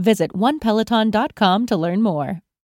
Visit onepeloton.com to learn more.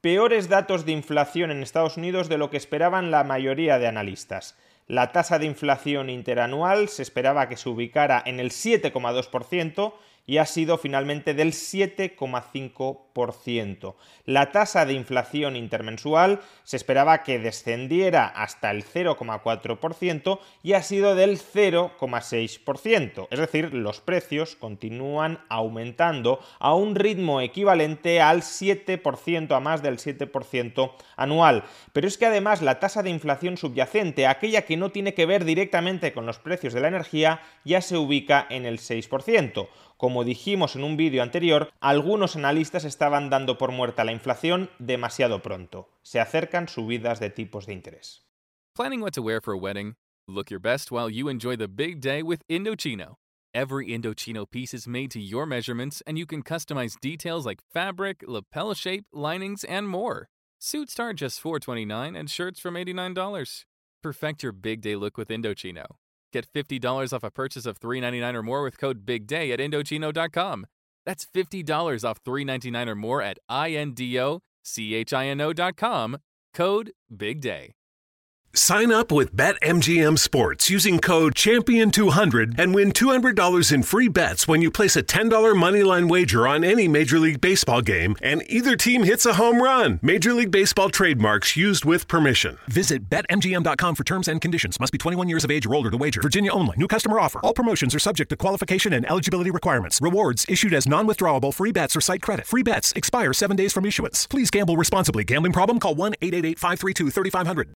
Peores datos de inflación en Estados Unidos de lo que esperaban la mayoría de analistas. La tasa de inflación interanual se esperaba que se ubicara en el 7,2% y ha sido finalmente del 7,5%. La tasa de inflación intermensual se esperaba que descendiera hasta el 0,4% y ha sido del 0,6%. Es decir, los precios continúan aumentando a un ritmo equivalente al 7%, a más del 7% anual. Pero es que además la tasa de inflación subyacente, aquella que no tiene que ver directamente con los precios de la energía, ya se ubica en el 6%. Como dijimos en un vídeo anterior, algunos analistas estaban dando por muerta la inflación demasiado pronto. Se acercan subidas de tipos de interés. Planning what to wear for a wedding? Look your best while you enjoy the big day with Indochino. Every Indochino piece is made to your measurements, and you can customize details like fabric, lapel shape, linings, and more. Suits start just $4.29 and shirts from $89. Perfect your big day look with Indochino. Get $50 off a purchase of $3.99 or more with code BIGDAY at Indochino.com. That's $50 off $3.99 or more at INDOCHINO.com. Code BIGDAY. Sign up with BetMGM Sports using code Champion200 and win $200 in free bets when you place a $10 moneyline wager on any Major League Baseball game and either team hits a home run. Major League Baseball trademarks used with permission. Visit BetMGM.com for terms and conditions. Must be 21 years of age or older to wager. Virginia only. New customer offer. All promotions are subject to qualification and eligibility requirements. Rewards issued as non withdrawable free bets or site credit. Free bets expire seven days from issuance. Please gamble responsibly. Gambling problem? Call 1 888 532 3500.